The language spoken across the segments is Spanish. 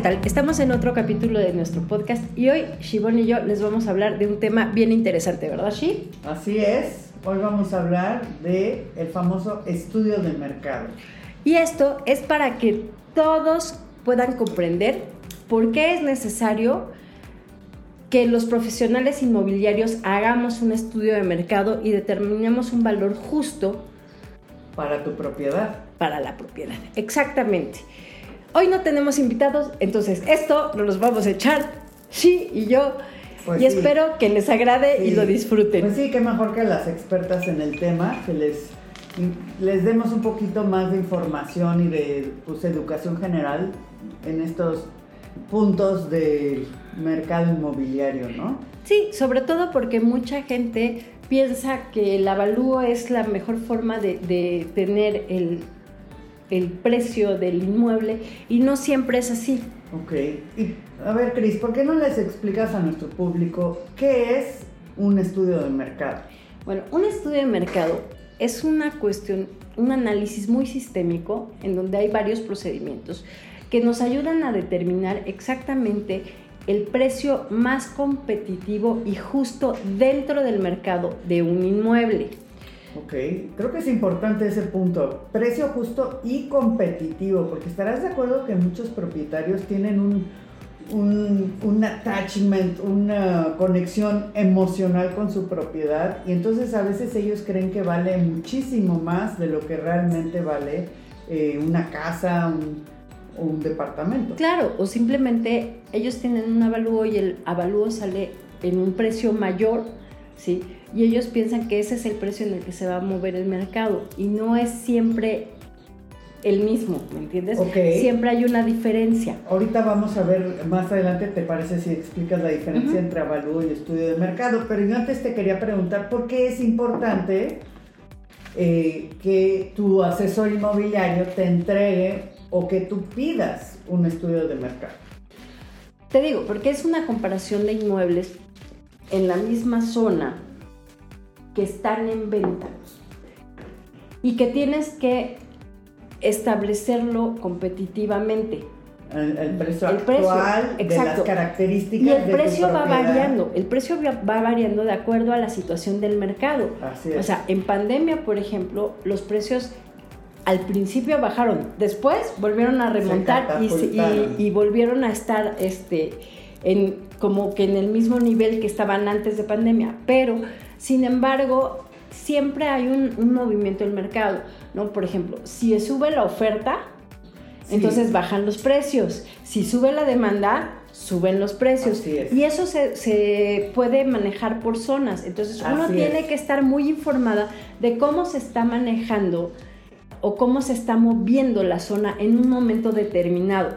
¿Qué tal? Estamos en otro capítulo de nuestro podcast y hoy Shibon y yo les vamos a hablar de un tema bien interesante, ¿verdad, Shi? Así es. Hoy vamos a hablar de el famoso estudio de mercado. Y esto es para que todos puedan comprender por qué es necesario que los profesionales inmobiliarios hagamos un estudio de mercado y determinemos un valor justo para tu propiedad. Para la propiedad, exactamente. Hoy no tenemos invitados, entonces esto nos los vamos a echar, sí y yo. Pues y espero que les agrade y lo disfruten. Pues sí, qué mejor que las expertas en el tema, que les, les demos un poquito más de información y de pues, educación general en estos puntos del mercado inmobiliario, ¿no? Sí, sobre todo porque mucha gente piensa que el avalúo es la mejor forma de, de tener el el precio del inmueble y no siempre es así. Ok. Y, a ver, Cris, ¿por qué no les explicas a nuestro público qué es un estudio de mercado? Bueno, un estudio de mercado es una cuestión, un análisis muy sistémico en donde hay varios procedimientos que nos ayudan a determinar exactamente el precio más competitivo y justo dentro del mercado de un inmueble. Ok, creo que es importante ese punto, precio justo y competitivo, porque estarás de acuerdo que muchos propietarios tienen un, un, attachment, una conexión emocional con su propiedad y entonces a veces ellos creen que vale muchísimo más de lo que realmente vale eh, una casa, un, un departamento. Claro, o simplemente ellos tienen un avalúo y el avalúo sale en un precio mayor, ¿sí? Y ellos piensan que ese es el precio en el que se va a mover el mercado y no es siempre el mismo, ¿me entiendes? Siempre hay una diferencia. Ahorita vamos a ver más adelante, ¿te parece si explicas la diferencia entre avalúo y estudio de mercado? Pero yo antes te quería preguntar por qué es importante eh, que tu asesor inmobiliario te entregue o que tú pidas un estudio de mercado. Te digo, porque es una comparación de inmuebles en la misma zona que están en venta y que tienes que establecerlo competitivamente. El, precio actual de las características. Y el precio va variando, el precio va variando de acuerdo a la situación del mercado. O sea, en pandemia, por ejemplo, los precios al principio bajaron, después volvieron a remontar y, y, volvieron a estar este, en, como que en el mismo nivel que estaban antes de pandemia, pero sin embargo, siempre hay un, movimiento del mercado, ¿no? Por ejemplo, si sube la oferta, entonces bajan los precios. Si sube la demanda, suben los precios. Y eso se, puede manejar por zonas. Entonces uno tiene que estar muy informada de cómo se está manejando o cómo se está moviendo la zona en un momento determinado.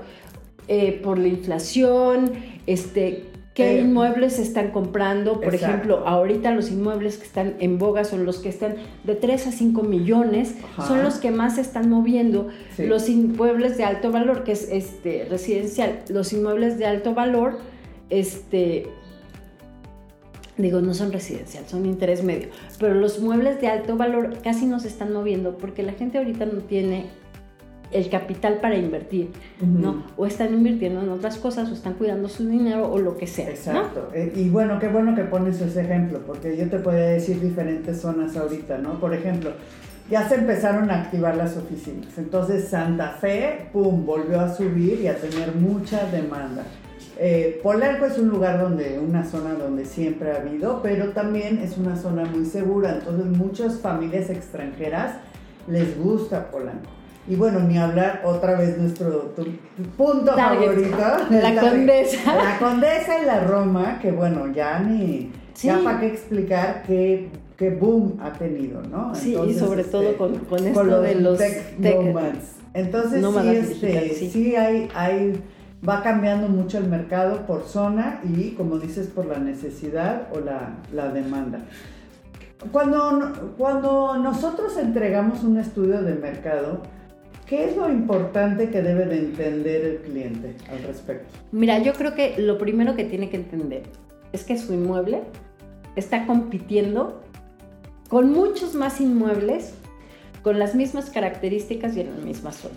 Eh, por la inflación, este, qué inmuebles están comprando. Por ejemplo, ahorita los inmuebles que están en boga son los que están de 3 a 5 millones, son los que más se están moviendo. Los inmuebles de alto valor, que es este residencial, los inmuebles de alto valor, este digo, no son residencial, son interés medio, pero los muebles de alto valor casi no se están moviendo porque la gente ahorita no tiene el capital para invertir, ¿no? O están invirtiendo en otras cosas, o están cuidando su dinero, o lo que sea. Exacto. Eh, y bueno, qué bueno que pones ese ejemplo, porque yo te podría decir diferentes zonas ahorita, ¿no? Por ejemplo, ya se empezaron a activar las oficinas. Entonces Santa Fe, ¡pum!, volvió a subir y a tener mucha demanda. Eh, Polanco es un lugar donde, una zona donde siempre ha habido, pero también es una zona muy segura. Entonces muchas familias extranjeras les gusta Polanco. Y bueno, ni hablar otra vez nuestro punto favorito. La condesa. La condesa y la Roma, que bueno, ya ni... Ya para qué explicar que qué boom ha tenido, ¿no? Sí, y sobre todo este, con, con esto de los tech, Entonces, sí, este, sí. hay, hay, va cambiando mucho el mercado por zona y, como dices, por la necesidad o la, la demanda. Cuando, cuando nosotros entregamos un estudio de mercado, ¿Qué es lo importante que debe de entender el cliente al respecto? Mira, yo creo que lo primero que tiene que entender es que su inmueble está compitiendo con muchos más inmuebles con las mismas características y en la misma zona.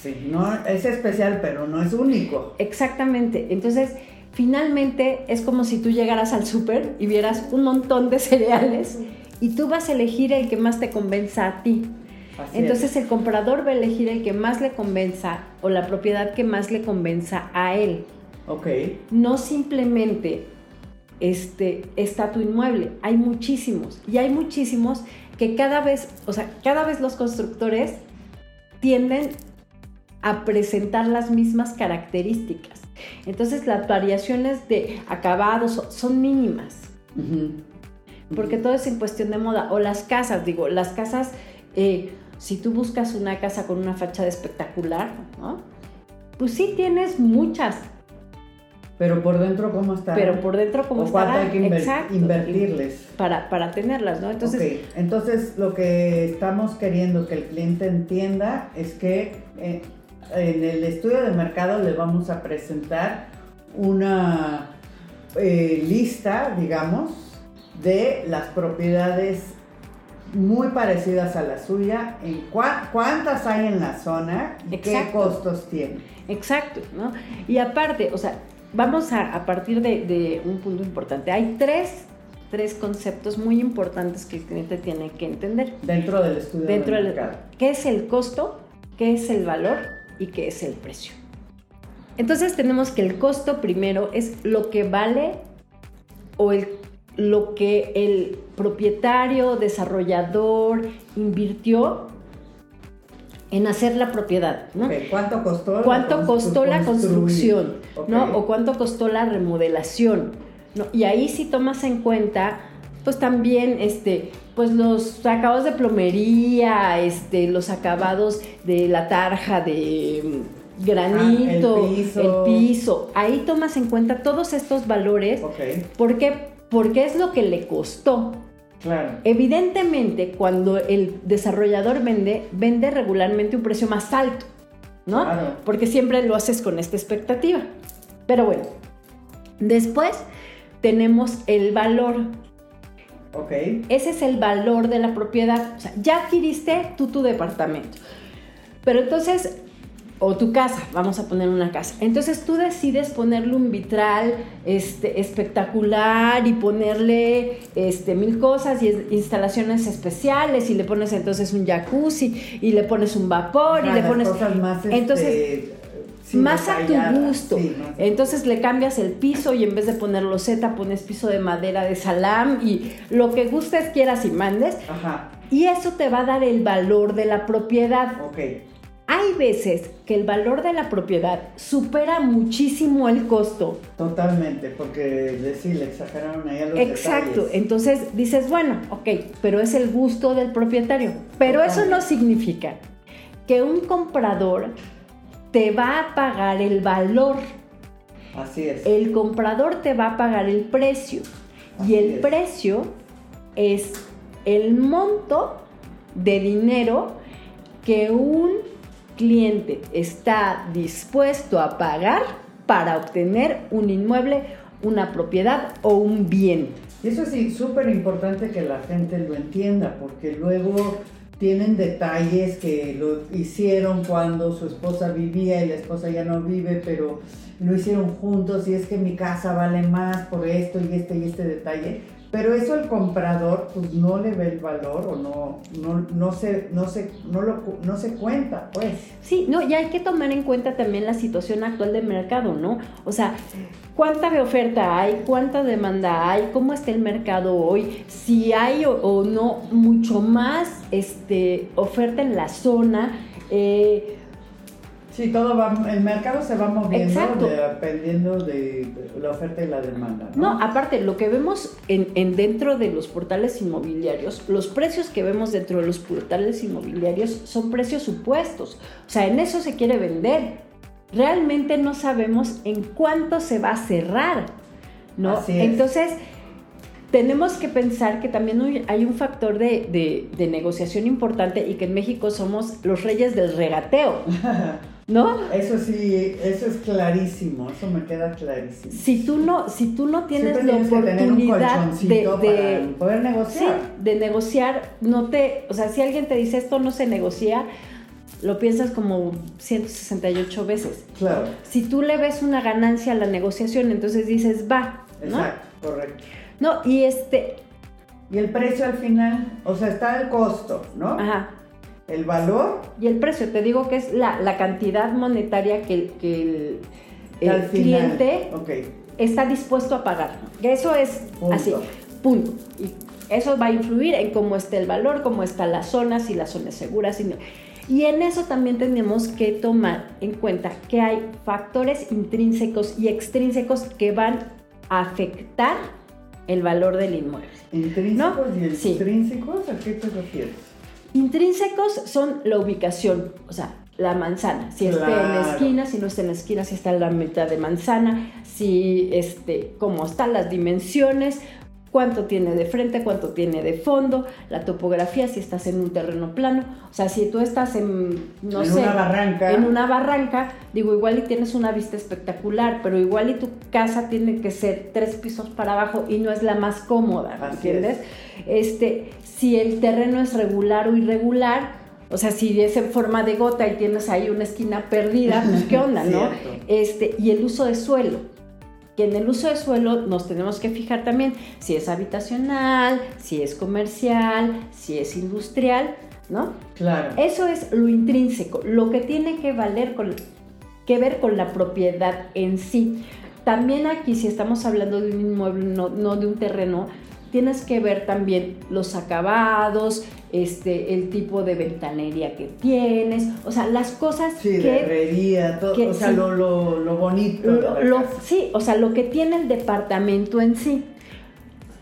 Sí, no es especial, pero no es único. Exactamente. Entonces, finalmente es como si tú llegaras al súper y vieras un montón de cereales y tú vas a elegir el que más te convenza a ti. Entonces el comprador va a elegir el que más le convenza o la propiedad que más le convenza a él. Ok. No simplemente este, está tu inmueble, hay muchísimos. Y hay muchísimos que cada vez, o sea, cada vez los constructores tienden a presentar las mismas características. Entonces las variaciones de acabados son mínimas. Porque todo es en cuestión de moda. O las casas, digo, las casas eh, si tú buscas una casa con una fachada espectacular, ¿no? Pues sí tienes muchas. Pero por dentro, ¿cómo está? Pero por dentro, ¿cómo está? ¿Cuánto hay que invertirles? Para, para tenerlas, ¿no? Entonces, entonces, lo que estamos queriendo que el cliente entienda es que eh, en el estudio de mercado le vamos a presentar una eh, lista, digamos, de las propiedades muy parecidas a la suya, en cuántas hay en la zona y qué costos tiene. Exacto, ¿no? Y aparte, o sea, vamos a, partir de, un punto importante. Hay tres, tres conceptos muy importantes que el cliente tiene que entender. Dentro del estudio Dentro del mercado. ¿Qué es el costo? ¿Qué es el valor? ¿Y qué es el precio? Entonces tenemos que el costo primero es lo que vale o el lo que el propietario, desarrollador invirtió en hacer la propiedad, ¿no? ¿Cuánto costó? ¿Cuánto la costó la construcción, ¿no? O cuánto costó la remodelación, ¿no? Y ahí sí tomas en cuenta, pues también, este, pues los acabados de plomería, este, los acabados de la tarja de granito, ah, el, piso. Ahí tomas en cuenta todos estos valores. Porque porque es lo que le costó. Claro. Evidentemente, cuando el desarrollador vende, vende regularmente un precio más alto, ¿no? Claro. Porque siempre lo haces con esta expectativa. Pero bueno, después tenemos el valor. Ok. Ese es el valor de la propiedad. O sea, ya adquiriste tú tu departamento. Pero entonces o tu casa, vamos a poner una casa. Entonces tú decides ponerle un vitral este, espectacular y ponerle este, mil cosas y instalaciones especiales y le pones entonces un jacuzzi y le pones un vapor y le pones... Cosas más, este, entonces, más a tu gusto. Entonces le cambias el piso y en vez de poner loseta pones piso de madera de salam y lo que gustes, quieras y mandes. Ajá. Y eso te va a dar el valor de la propiedad. Ok. Hay veces que el valor de la propiedad supera muchísimo el costo. Totalmente, porque decir, le exageraron ahí a los Exacto, entonces dices, bueno, ok, pero es el gusto del propietario. Pero eso no significa que un comprador te va a pagar el valor. Así es. El comprador te va a pagar el precio. y el precio es el monto de dinero que un cliente está dispuesto a pagar para obtener un inmueble, una propiedad o un bien. Eso es súper importante que la gente lo entienda, porque luego tienen detalles que lo hicieron cuando su esposa vivía y la esposa ya no vive, pero lo hicieron juntos y es que mi casa vale más por esto y este y este detalle. Pero eso el comprador pues no le ve el valor o no, no, no, se, no, se, no, lo, no se cuenta, pues. Sí, no, y hay que tomar en cuenta también la situación actual del mercado, ¿no? O sea, cuánta oferta hay, cuánta demanda hay, cómo está el mercado hoy, si hay o, no mucho más este, oferta en la zona. Eh, Sí, todo va, el mercado se va moviendo dependiendo de la oferta y la demanda. No, aparte, lo que vemos en, en, dentro de los portales inmobiliarios, los precios que vemos dentro de los portales inmobiliarios son precios supuestos. O sea, en eso se quiere vender. Realmente no sabemos en cuánto se va a cerrar, ¿no? Entonces, tenemos que pensar que también hay un factor de, de negociación importante y que en México somos los reyes del regateo. ¿No? Eso sí, eso es clarísimo, eso me queda clarísimo. Si tú no, si tú no tienes la oportunidad de, poder negociar. de negociar, no te, o sea, si alguien te dice esto no se negocia, lo piensas como 168 veces. Claro. Si tú le ves una ganancia a la negociación, entonces dices, va. Exacto, correcto. No, y este. Y el precio al final, o sea, está el costo, ¿no? Ajá el valor. Y el precio, te digo que es la, cantidad monetaria que, el, cliente está dispuesto a pagar. Eso es así, punto. Y eso va a influir en cómo está el valor, cómo está la zona, si la zona es segura, si no. Y en eso también tenemos que tomar en cuenta que hay factores intrínsecos y extrínsecos que van a afectar el valor del inmueble. ¿Intrínsecos y extrínsecos? ¿A qué te refieres? Intrínsecos son la ubicación, o sea, la manzana, si está en la esquina, si no está en la esquina, si está en la mitad de manzana, si este, cómo están las dimensiones, cuánto tiene de frente, cuánto tiene de fondo, la topografía, si estás en un terreno plano, o sea, si tú estás en, no sé, una barranca. en una barranca, digo, igual y tienes una vista espectacular, pero igual y tu casa tiene que ser tres pisos para abajo y no es la más cómoda, ¿entiendes? Este, si el terreno es regular o irregular, o sea, si es en forma de gota y tienes ahí una esquina perdida, pues qué onda, ¿no? Este, y el uso de suelo que en el uso de suelo nos tenemos que fijar también si es habitacional, si es comercial, si es industrial, ¿no? Claro. Eso es lo intrínseco, lo que tiene que valer con, que ver con la propiedad en sí. También aquí, si estamos hablando de un inmueble, no, no de un terreno, tienes que ver también los acabados, este, el tipo de ventanería que tienes, o sea, las cosas sí, que... herrería, todo, o sea, lo, lo, bonito. sí, o sea, lo que tiene el departamento en sí.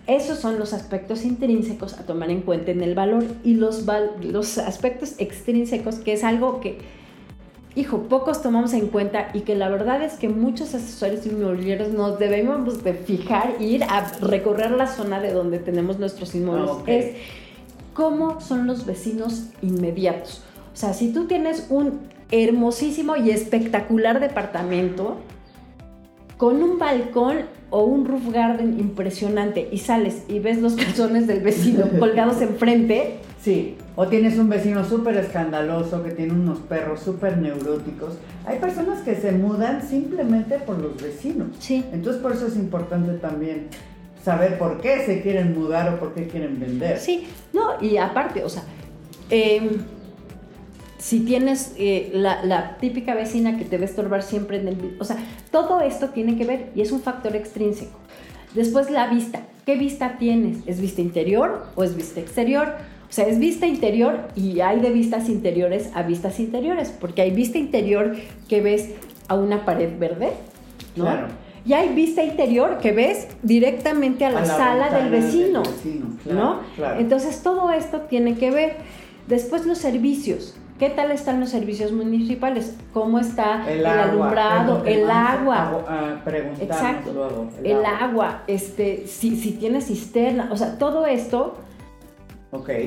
Esos son los aspectos intrínsecos a tomar en cuenta en el valor y los, los aspectos extrínsecos, que es algo que hijo, pocos tomamos en cuenta y que la verdad es que muchos asesores inmobiliarios nos debemos de fijar e ir a recorrer la zona de donde tenemos nuestros inmuebles. Es cómo son los vecinos inmediatos. O sea, si tú tienes un hermosísimo y espectacular departamento con un balcón o un roof garden impresionante y sales y ves los calzones del vecino colgados enfrente, Sí, o tienes un vecino súper escandaloso que tiene unos perros súper neuróticos. Hay personas que se mudan simplemente por los vecinos. Sí. Entonces por eso es importante también saber por qué se quieren mudar o por qué quieren vender. Sí, no, y aparte, o sea, em, si tienes eh, la, la, típica vecina que te va a estorbar siempre en el... O sea, todo esto tiene que ver y es un factor extrínseco. Después la vista. ¿Qué vista tienes? ¿Es vista interior o es vista exterior? O sea, es vista interior y hay de vistas interiores a vistas interiores, porque hay vista interior que ves a una pared verde, ¿no? Claro. Y hay vista interior que ves directamente a la, sala del vecino, ¿no? Entonces todo esto tiene que ver. Después los servicios. ¿Qué tal están los servicios municipales? ¿Cómo está el, alumbrado, el agua? Ah, Exacto. el, agua. este, si, si tiene cisterna, o sea, todo esto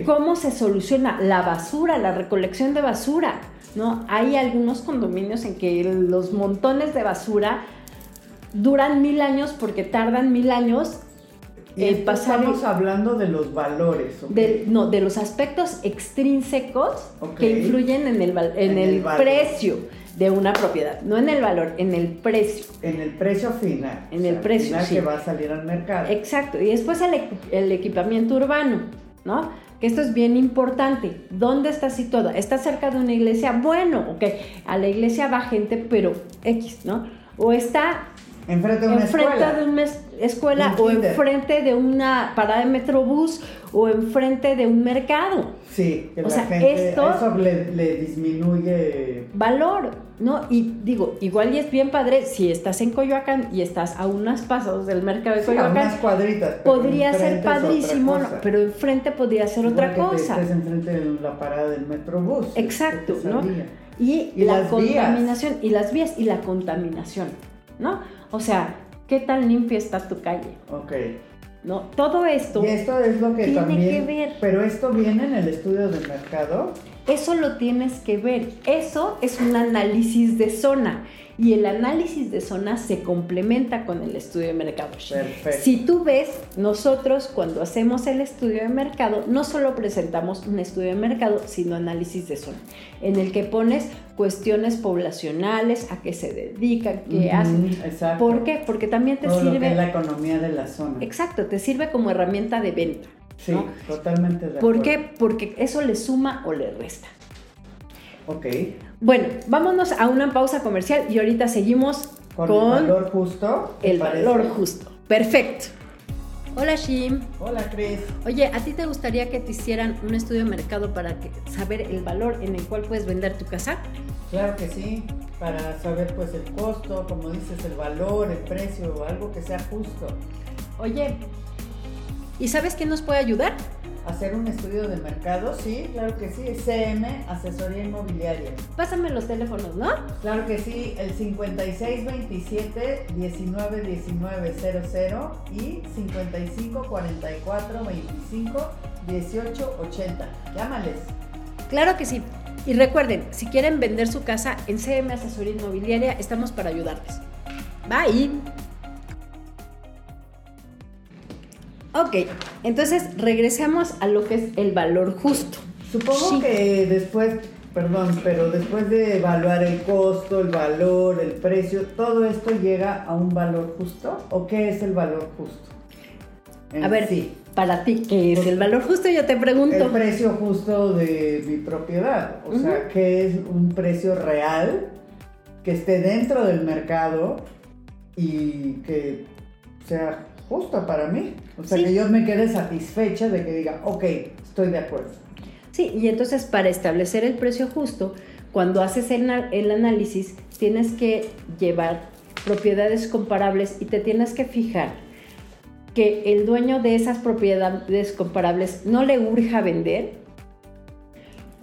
¿Cómo se soluciona la basura, la recolección de basura? ¿No? Hay algunos condominios en que los montones de basura duran mil años porque tardan mil años en pasar. Estamos hablando de los valores. no, de los aspectos extrínsecos que influyen en el, en, el, precio de una propiedad, no en el valor, en el precio. En el precio final. En el precio final que va a salir al mercado. Exacto. Y después el, el equipamiento urbano. ¿No? Que esto es bien importante. ¿Dónde está situado? ¿Está cerca de una iglesia? Bueno, ok, a la iglesia va gente, pero X, ¿no? O está Enfrente de una escuela. de una escuela o enfrente de una parada de metrobús o enfrente de un mercado. Sí, que o la sea, gente, esto eso le, disminuye valor, ¿no? Y digo, igual y es bien padre si estás en Coyoacán y estás a unos pasos del mercado de Coyoacán. unas cuadritas. Podría ser padrísimo, pero enfrente podría ser otra cosa. Te enfrente de la parada del metrobús. Exacto, ¿no? Y, la contaminación y las vías y la contaminación, ¿no? O sea, ¿qué tan limpia está tu calle? Ok. ¿No? Todo esto. Y esto es lo que tiene que ver. Pero esto viene en el estudio del mercado. Eso lo tienes que ver. Eso es un análisis de zona y el análisis de zona se complementa con el estudio de mercado. Perfecto. Si tú ves, nosotros cuando hacemos el estudio de mercado, no solo presentamos un estudio de mercado, sino análisis de zona, en el que pones cuestiones poblacionales, a qué se dedican, qué hacen. Exacto. ¿Por qué? Porque también te sirve... la economía de la zona. Exacto, te sirve como herramienta de venta. Sí, totalmente de ¿Por qué? Porque eso le suma o le resta. Ok. Bueno, vámonos a una pausa comercial y ahorita seguimos con, el valor justo. El valor justo. Perfecto. Hola Shim. Hola Chris. Oye, ¿a ti te gustaría que te hicieran un estudio de mercado para saber el valor en el cual puedes vender tu casa? Claro que sí, para saber pues el costo, como dices, el valor, el precio, algo que sea justo. Oye, ¿y sabes quién nos puede ayudar? hacer un estudio de mercado, sí, claro que sí, CM, asesoría inmobiliaria. Pásame los teléfonos, ¿no? Claro que sí, el 5627 191900 y 5544 25 1880. Llámales. Claro que sí. Y recuerden, si quieren vender su casa en CM Asesoría Inmobiliaria, estamos para ayudarles. Bye. Ok, entonces regresemos a lo que es el valor justo. Supongo que después, perdón, pero después de evaluar el costo, el valor, el precio, ¿todo esto llega a un valor justo? ¿O qué es el valor justo? a ver, sí. para ti, ¿qué es el valor justo? Yo te pregunto. El precio justo de mi propiedad. O sea, ¿qué es un precio real que esté dentro del mercado y que sea justo para mí. O sea, que yo me quede satisfecha de que diga, ok, estoy de acuerdo. Sí, y entonces para establecer el precio justo, cuando haces el, el análisis, tienes que llevar propiedades comparables y te tienes que fijar que el dueño de esas propiedades comparables no le urja vender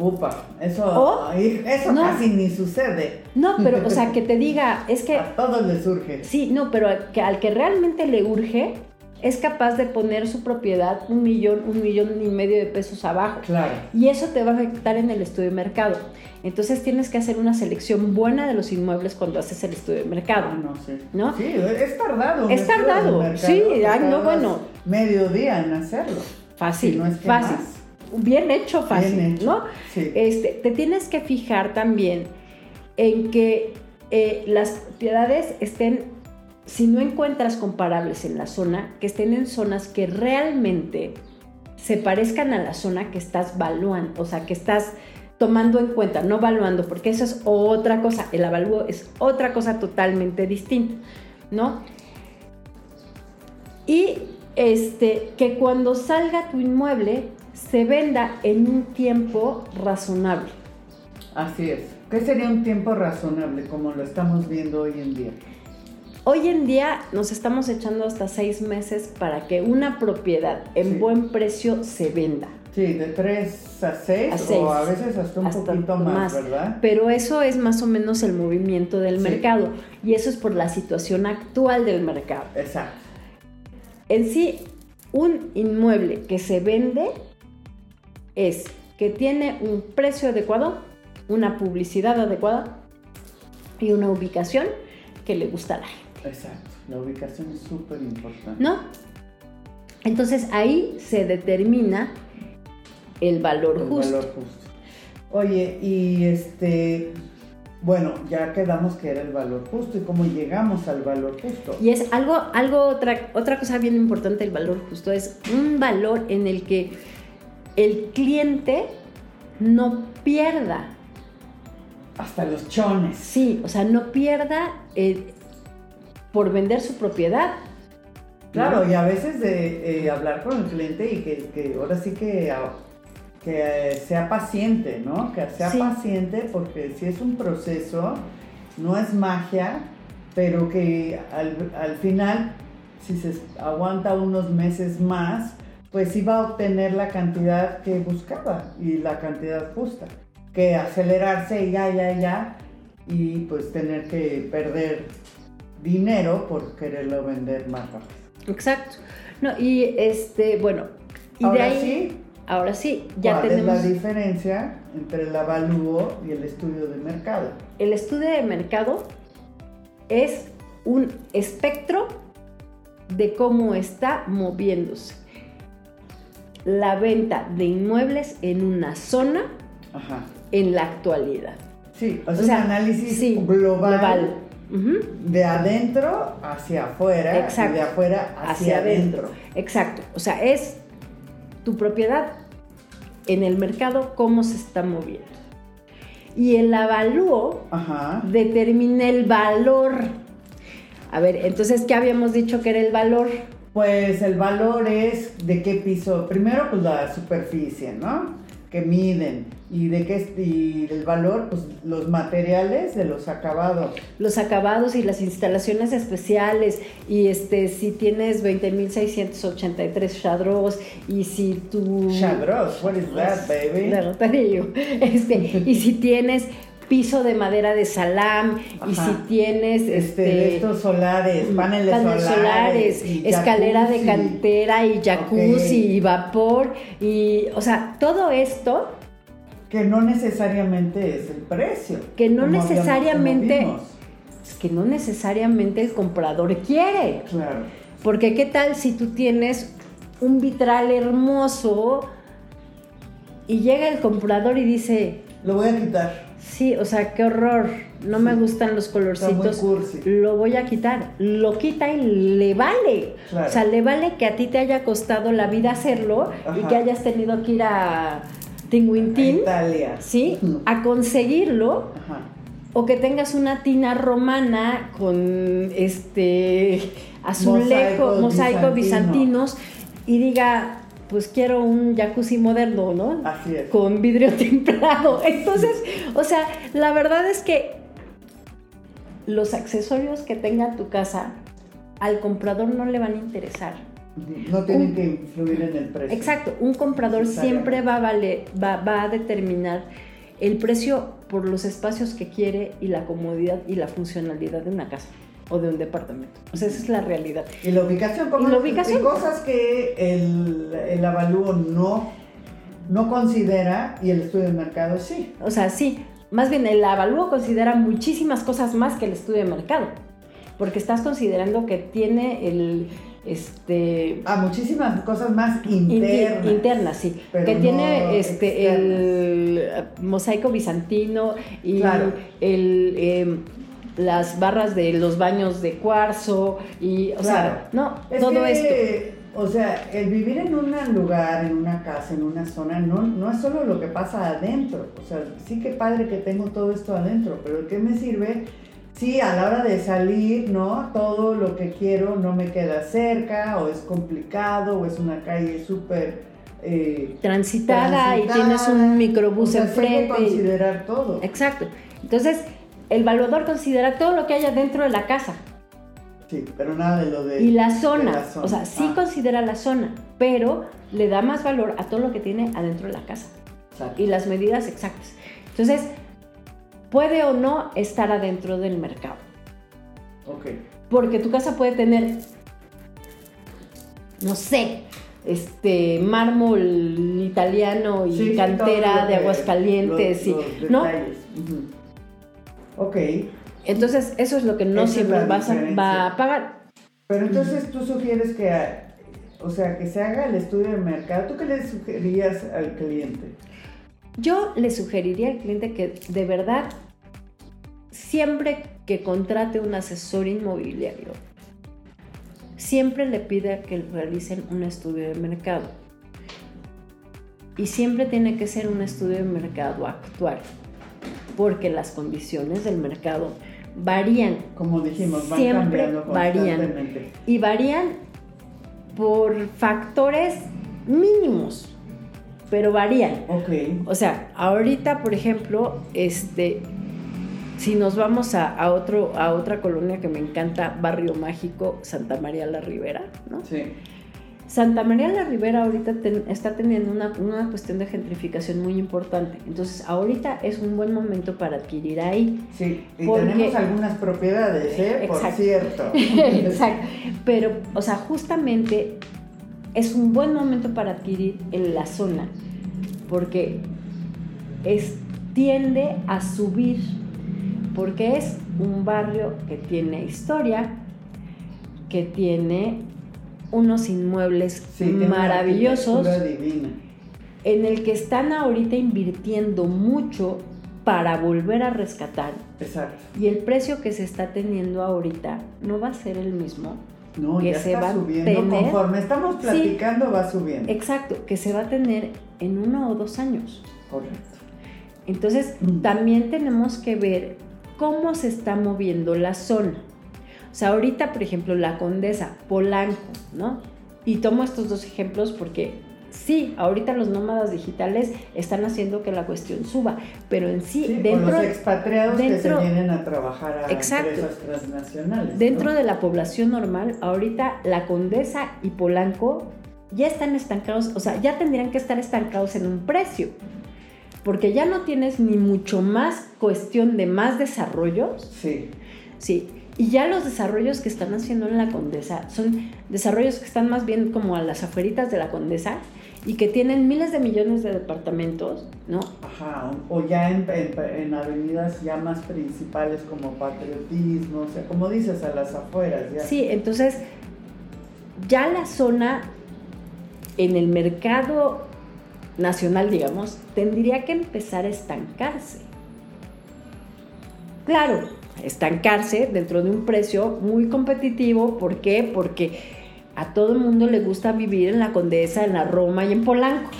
Upa, eso, eso casi ni sucede. No, pero, o sea, que te diga, es que... A todos les urge. Sí, no, pero que al que realmente le urge, es capaz de poner su propiedad un millón, un millón y medio de pesos abajo. Claro. Y eso te va a afectar en el estudio de mercado. Entonces tienes que hacer una selección buena de los inmuebles cuando haces el estudio de mercado. Ah, no, sí. ¿No? Sí, es tardado. Es tardado. Sí, ay, no, bueno. Medio día en hacerlo. Fácil, no es fácil bien hecho fácil, ¿no? Este, te tienes que fijar también en que eh, las propiedades estén, si no encuentras comparables en la zona, que estén en zonas que realmente se parezcan a la zona que estás valuando, o sea, que estás tomando en cuenta, no valuando, porque eso es otra cosa, el avalúo es otra cosa totalmente distinta, ¿no? Y este, que cuando salga tu inmueble se venda en un tiempo razonable. Así es. ¿Qué sería un tiempo razonable como lo estamos viendo hoy en día? Hoy en día nos estamos echando hasta seis meses para que una propiedad en buen precio se venda. Sí, de tres a seis, o a veces hasta un poquito más, ¿verdad? Pero eso es más o menos el movimiento del mercado y eso es por la situación actual del mercado. Exacto. En sí, un inmueble que se vende es que tiene un precio adecuado, una publicidad adecuada y una ubicación que le gusta a la gente. Exacto, la ubicación es súper importante. ¿No? Entonces ahí se determina el valor el justo. Valor justo. Oye, y este, bueno, ya quedamos que era el valor justo y cómo llegamos al valor justo. Y es algo, algo otra, otra cosa bien importante el valor justo, es un valor en el que el cliente no pierda. Hasta los chones. Sí, o sea, no pierda, eh, por vender su propiedad. Claro, y a veces de eh, hablar con el cliente y que, ahora sí que, que sea paciente, ¿no? Que sea paciente porque si es un proceso, no es magia, pero que al, al final, si se aguanta unos meses más, pues iba a obtener la cantidad que buscaba y la cantidad justa. Que acelerarse y ya, ya, ya, y pues tener que perder dinero por quererlo vender más rápido. Exacto. No, y este, bueno, y ahora de ahí, sí, ahora sí, ya ¿cuál tenemos. es la diferencia entre el avalúo y el estudio de mercado? El estudio de mercado es un espectro de cómo está moviéndose la venta de inmuebles en una zona en la actualidad. Sí, o sea, un análisis global de adentro hacia afuera y de afuera hacia, adentro. Exacto. O sea, es tu propiedad en el mercado, cómo se está moviendo. Y el avalúo determina el valor. A ver, entonces, ¿qué habíamos dicho que era el valor? Pues el valor es de qué piso. Primero, pues la superficie, ¿no? que miden. Y de qué y el valor pues los materiales de los acabados. Los acabados y las instalaciones especiales. Y este si tienes 20.683 chadros y si tú chadros what is that baby este, y si tienes piso de madera de salam y si tienes este, este estos solares, paneles, solares, escalera de cantera y jacuzzi y vapor y o sea, todo esto que no necesariamente es el precio. Que no necesariamente que no necesariamente el comprador quiere. Claro. Porque qué tal si tú tienes un vitral hermoso y llega el comprador y dice, lo voy a quitar. Sí, o sea, qué horror. No me gustan los colorcitos. Lo voy a quitar. Lo quita y le vale. O sea, le vale que a ti te haya costado la vida hacerlo y que hayas tenido que ir a Tinguintín. Italia. Sí, a conseguirlo. O que tengas una tina romana con este azulejo, mosaico bizantinos y diga, pues quiero un jacuzzi moderno, ¿no? Así es. Con vidrio templado. Entonces, o sea, la verdad es que los accesorios que tenga tu casa al comprador no le van a interesar. No tienen que influir en el precio. Exacto, un comprador siempre va a, valer, va, va a determinar el precio por los espacios que quiere y la comodidad y la funcionalidad de una casa o de un departamento. O sea, esa es la realidad. Y la ubicación, como la ubicación? cosas que el, el avalúo no, no considera y el estudio de mercado sí. O sea, sí. Más bien, el avalúo considera muchísimas cosas más que el estudio de mercado. Porque estás considerando que tiene el este ah muchísimas cosas más internas internas sí que tiene este el mosaico bizantino y el em, las barras de los baños de cuarzo y, o sea, no, todo esto. O sea, el vivir en un lugar, en una casa, en una zona, no, no es solo lo que pasa adentro. O sea, sí que padre que tengo todo esto adentro, pero ¿qué me sirve? Sí, a la hora de salir, ¿no? Todo lo que quiero no me queda cerca, o es complicado, o es una calle súper eh, transitada, y tienes un microbús o sea, enfrente. Hay que considerar todo. Exacto. Entonces, el valuador considera todo lo que haya dentro de la casa. Sí, pero nada de lo de... Y la zona, o sea, sí ah. considera la zona, pero le da más valor a todo lo que tiene adentro de la casa. Y las medidas exactas. Entonces, puede o no estar adentro del mercado. Ok. Porque tu casa puede tener, no sé, este mármol italiano y cantera de aguas calientes y ¿no? Ok. Entonces, eso es lo que no siempre vas a, va a pagar. Pero entonces tú sugieres que, o sea, que se haga el estudio de mercado. ¿Tú qué le sugerirías al cliente? Yo le sugeriría al cliente que de verdad, siempre que contrate un asesor inmobiliario, siempre le pida que realicen un estudio de mercado. Y siempre tiene que ser un estudio de mercado actual porque las condiciones del mercado varían. Como dijimos, van Siempre cambiando varían. Y varían por factores mínimos, pero varían. Ok. O sea, ahorita, por ejemplo, este, si nos vamos a, otro, a otra colonia que me encanta, Barrio Mágico, Santa María la Ribera, ¿no? Sí. Santa María la Ribera ahorita está teniendo una, cuestión de gentrificación muy importante. Entonces, ahorita es un buen momento para adquirir ahí. Sí, y tenemos algunas propiedades, ¿eh? Por cierto. exacto. Pero, o sea, justamente es un buen momento para adquirir en la zona, porque es, tiende a subir, porque es un barrio que tiene historia, que tiene unos inmuebles maravillosos en el que están ahorita invirtiendo mucho para volver a rescatar. Exacto. Y el precio que se está teniendo ahorita no va a ser el mismo. No, que se va subiendo. Tener, Conforme estamos platicando, va subiendo. Exacto, que se va a tener en uno o dos años. Correcto. Entonces, mm. también tenemos que ver cómo se está moviendo la zona. O sea, ahorita, por ejemplo, la condesa, Polanco, ¿no? Y tomo estos dos ejemplos porque sí, ahorita los nómadas digitales están haciendo que la cuestión suba, pero en sí, dentro... los expatriados que se vienen a trabajar a empresas transnacionales. Dentro de la población normal, ahorita la Condesa y Polanco ya están estancados, o sea, ya tendrían que estar estancados en un precio, porque ya no tienes ni mucho más cuestión de más desarrollos. Sí. Sí, y ya los desarrollos que están haciendo en la Condesa son desarrollos que están más bien como a las afueritas de la Condesa y que tienen miles de millones de departamentos, ¿no? Ajá, o ya en, en, avenidas ya más principales como patriotismo, o sea, como dices, a las afueras. Ya. Sí, entonces ya la zona en el mercado nacional, digamos, tendría que empezar a estancarse. Claro, estancarse dentro de un precio muy competitivo. ¿Por qué? Porque a todo el mundo le gusta vivir en la Condesa, en la Roma y en Polanco,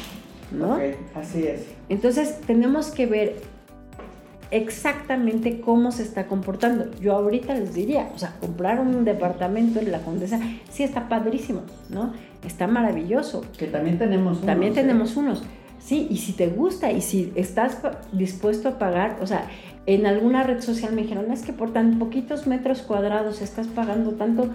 ¿no? así es. Entonces tenemos que ver exactamente cómo se está comportando. Yo ahorita les diría, o sea, comprar un departamento en la Condesa sí está padrísimo, ¿no? Está maravilloso. Que también tenemos unos. También ¿eh? tenemos unos. Sí, y si te gusta y si estás dispuesto a pagar, o sea, en alguna red social me dijeron, es que por tan poquitos metros cuadrados estás pagando tanto.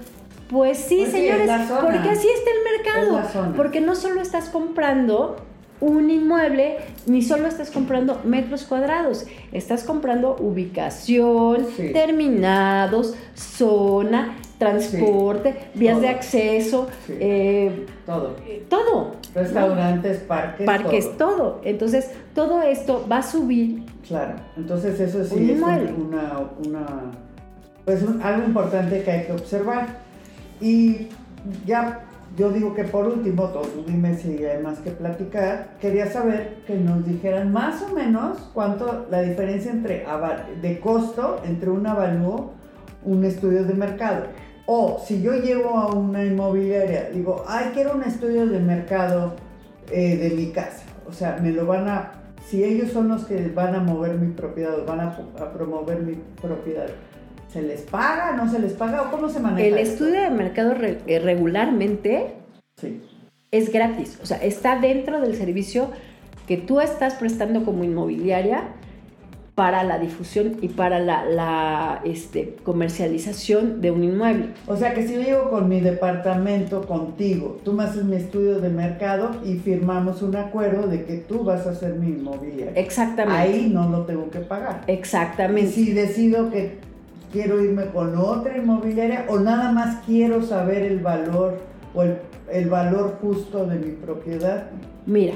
Pues sí, pues señores, porque así está el mercado. Porque no solo estás comprando un inmueble, ni solo estás comprando metros cuadrados, estás comprando ubicación, terminados, zona, transporte, vías de acceso, eh, todo. Todo. Restaurantes, parques. Parques, todo. Entonces, todo esto va a subir. Claro, entonces eso sí es una, una, pues algo importante que hay que observar. Y ya yo digo que por último, tú dime si hay más que platicar, quería saber que nos dijeran más o menos cuánto la diferencia entre de costo entre un avalúo, un estudio de mercado. O si yo llego a una inmobiliaria, digo, ay, quiero un estudio de mercado eh, de mi casa. O sea, me lo van a, si ellos son los que van a mover mi propiedad, van a, promover mi propiedad, ¿se les paga? ¿No se les paga? ¿O cómo se maneja? El estudio de mercado eh, regularmente es gratis. O sea, está dentro del servicio que tú estás prestando como inmobiliaria para la difusión y para la, este, comercialización de un inmueble. O sea que si yo llego con mi departamento contigo, tú me haces mi estudio de mercado y firmamos un acuerdo de que tú vas a hacer mi inmobiliaria. Exactamente. Ahí no lo tengo que pagar. Exactamente. Y si decido que quiero irme con otra inmobiliaria o nada más quiero saber el valor o el, el valor justo de mi propiedad. Mira,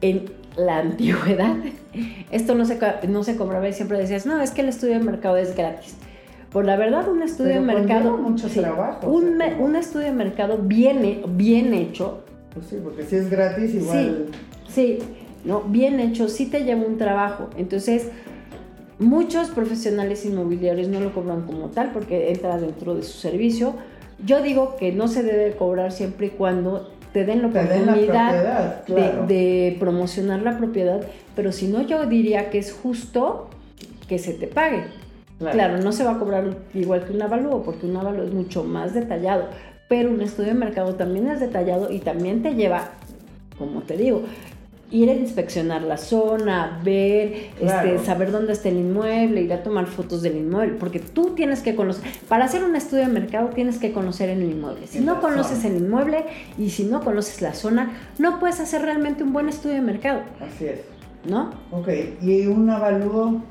en la antigüedad, esto no se, no se cobraba y siempre decías, no, es que el estudio de mercado es gratis. Por la verdad, un estudio de mercado. mucho trabajo. Un, un, estudio de mercado bien, bien hecho. Pues sí, porque si es gratis, igual. Sí, sí, no, bien hecho, sí te lleva un trabajo. Entonces, muchos profesionales inmobiliarios no lo cobran como tal porque entra dentro de su servicio. Yo digo que no se debe cobrar siempre y cuando te den la oportunidad de, promocionar la propiedad, pero si no yo diría que es justo que se te pague. Claro. no se va a cobrar igual que un avalúo, porque un avalúo es mucho más detallado, pero un estudio de mercado también es detallado y también te lleva, como te digo, ir a inspeccionar la zona, ver, este, saber dónde está el inmueble, ir a tomar fotos del inmueble, porque tú tienes que conocer, para hacer un estudio de mercado tienes que conocer el inmueble. Si no conoces el inmueble y si no conoces la zona, no puedes hacer realmente un buen estudio de mercado. Así es. ¿No? Ok, ¿y un avalúo?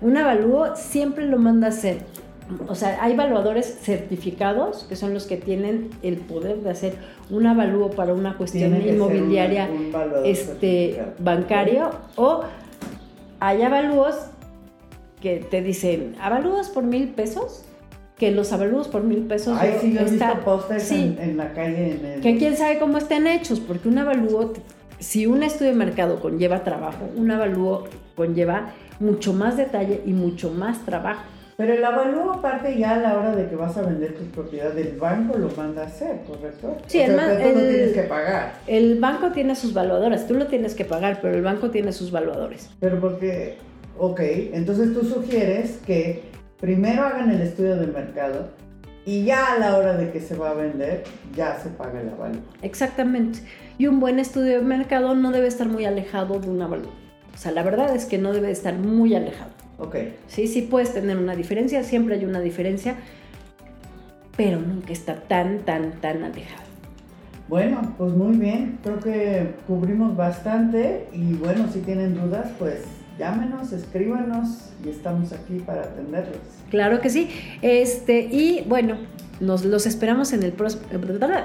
Un avalúo siempre lo manda a hacer o sea, hay evaluadores certificados que son los que tienen el poder de hacer un avalúo para una cuestión inmobiliaria este, bancario o hay avalúos que te dicen avalúos por mil pesos que los avalúos por mil pesos Ay, sí, está, sí, en, la calle que quién sabe cómo estén hechos porque un avalúo si un estudio de mercado conlleva trabajo un avalúo conlleva mucho más detalle y mucho más trabajo pero el avalúo aparte ya a la hora de que vas a vender tu propiedad del banco lo manda a hacer, ¿correcto? Sí, el, sea, tú lo tienes que pagar. El banco tiene sus valuadores, tú lo tienes que pagar, pero el banco tiene sus valuadores. Pero porque, ok, entonces tú sugieres que primero hagan el estudio del mercado y ya a la hora de que se va a vender ya se paga el avalúo. Exactamente. Y un buen estudio de mercado no debe estar muy alejado de un avalúo. O sea, la verdad es que no debe estar muy alejado. Ok. Sí, sí puedes tener una diferencia, siempre hay una diferencia, pero nunca está tan, tan, tan alejado. Bueno, pues muy bien, creo que cubrimos bastante y bueno, si tienen dudas, pues llámenos, escríbanos y estamos aquí para atenderlos. Claro que sí. Este, y bueno, nos los esperamos en el,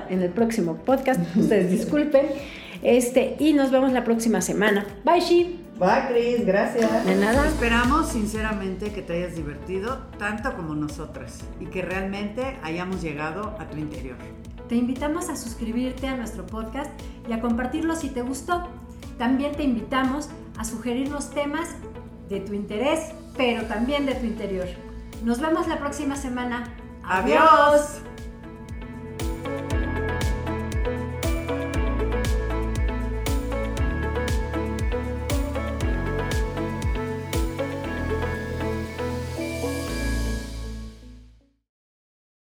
en el próximo podcast. Ustedes disculpen. Este, y nos vemos la próxima semana. Bye, Shi. Bye, Cris, gracias. De nada. Esperamos sinceramente que te hayas divertido tanto como nosotras y que realmente hayamos llegado a tu interior. Te invitamos a suscribirte a nuestro podcast y a compartirlo si te gustó. También te invitamos a sugerir los temas de tu interés, pero también de tu interior. Nos vemos la próxima semana. Adiós.